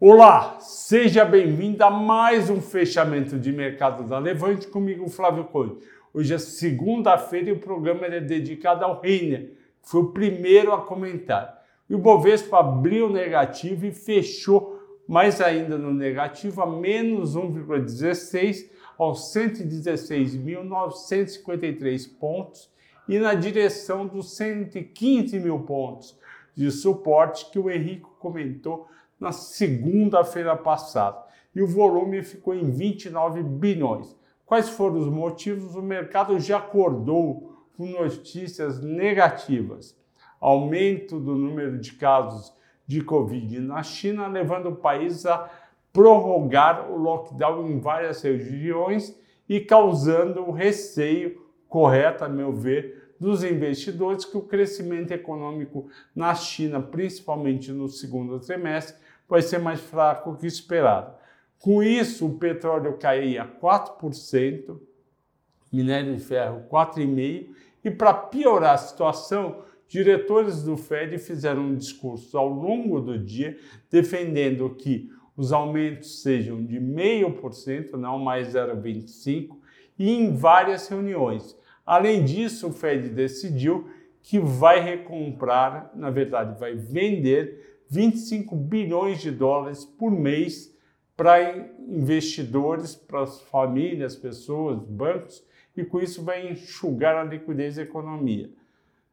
Olá, seja bem-vindo a mais um fechamento de mercado da Levante comigo, Flávio Conde. Hoje é segunda-feira e o programa é dedicado ao Reiner, que foi o primeiro a comentar. E o Bovespa abriu negativo e fechou mais ainda no negativo, a menos 1,16 aos 116.953 pontos e na direção dos 115 mil pontos de suporte que o Henrique comentou na segunda-feira passada e o volume ficou em 29 bilhões. Quais foram os motivos? O mercado já acordou com notícias negativas. Aumento do número de casos de Covid na China, levando o país a prorrogar o lockdown em várias regiões e causando receio correto, a meu ver, dos investidores que o crescimento econômico na China, principalmente no segundo trimestre, vai ser mais fraco que esperado. Com isso, o petróleo caía 4%, minério de ferro 4,5%, e para piorar a situação, diretores do Fed fizeram um discurso ao longo do dia defendendo que os aumentos sejam de 0,5%, não mais 0,25%, e em várias reuniões. Além disso, o Fed decidiu que vai recomprar, na verdade, vai vender 25 bilhões de dólares por mês para investidores, para as famílias, pessoas, bancos, e com isso vai enxugar a liquidez da economia.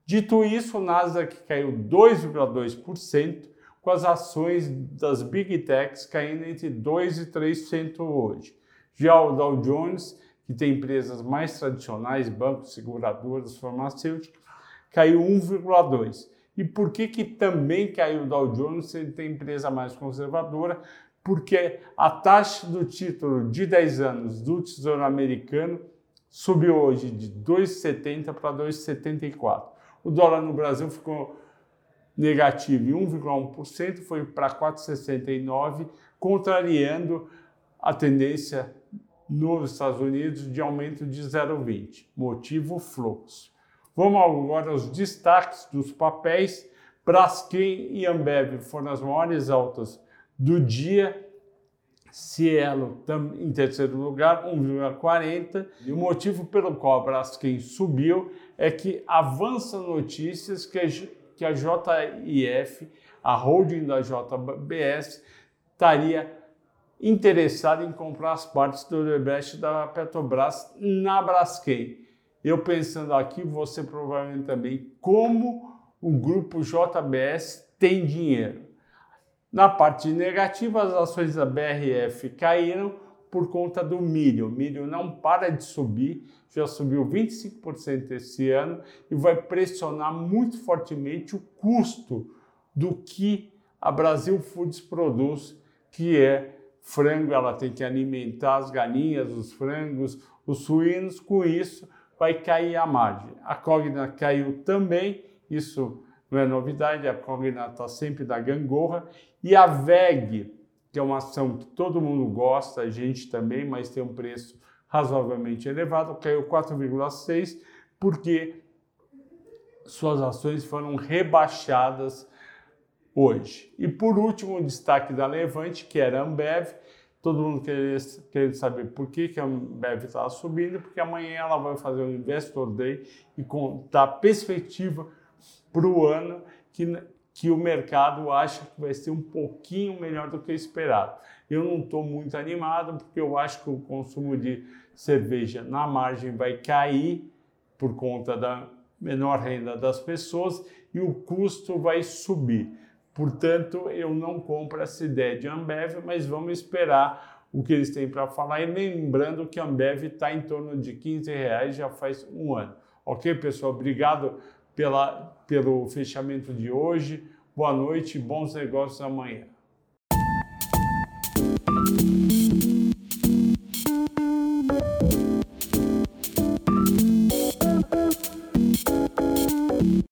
Dito isso, o Nasdaq caiu 2,2%, com as ações das Big Techs caindo entre 2% e 3% hoje. Já o Dow Jones, que tem empresas mais tradicionais, bancos, seguradoras, farmacêuticos, caiu 1,2%. E por que, que também caiu o Dow Jones se ele tem empresa mais conservadora? Porque a taxa do título de 10 anos do Tesouro Americano subiu hoje de 2,70 para 2,74. O dólar no Brasil ficou negativo em 1,1%, foi para 4,69, contrariando a tendência nos Estados Unidos de aumento de 0,20. Motivo fluxo. Vamos agora aos destaques dos papéis. Braskem e Ambev foram as maiores altas do dia. Cielo em terceiro lugar, 1,40. E o motivo pelo qual a Braskem subiu é que avança notícias que a, JIF, a holding da JBS, estaria interessada em comprar as partes do Odebrecht da Petrobras na Braskem eu pensando aqui, você provavelmente também, como o grupo JBS tem dinheiro. Na parte negativa, as ações da BRF caíram por conta do milho. O milho não para de subir, já subiu 25% esse ano e vai pressionar muito fortemente o custo do que a Brasil Foods produz, que é frango. Ela tem que alimentar as galinhas, os frangos, os suínos. Com isso, vai cair a margem. A Cogna caiu também, isso não é novidade, a Cogna está sempre da gangorra. E a VEG, que é uma ação que todo mundo gosta, a gente também, mas tem um preço razoavelmente elevado, caiu 4,6%, porque suas ações foram rebaixadas hoje. E por último, o destaque da Levante, que era a Ambev, todo mundo querendo saber por que, que a Ambev está subindo, porque amanhã ela vai fazer um Investor Day e contar perspectiva para o ano que, que o mercado acha que vai ser um pouquinho melhor do que esperado. Eu não estou muito animado, porque eu acho que o consumo de cerveja na margem vai cair por conta da menor renda das pessoas e o custo vai subir. Portanto, eu não compro essa ideia de Ambev, mas vamos esperar o que eles têm para falar. E lembrando que a Ambev está em torno de 15 reais já faz um ano. Ok, pessoal? Obrigado pela, pelo fechamento de hoje. Boa noite, bons negócios amanhã.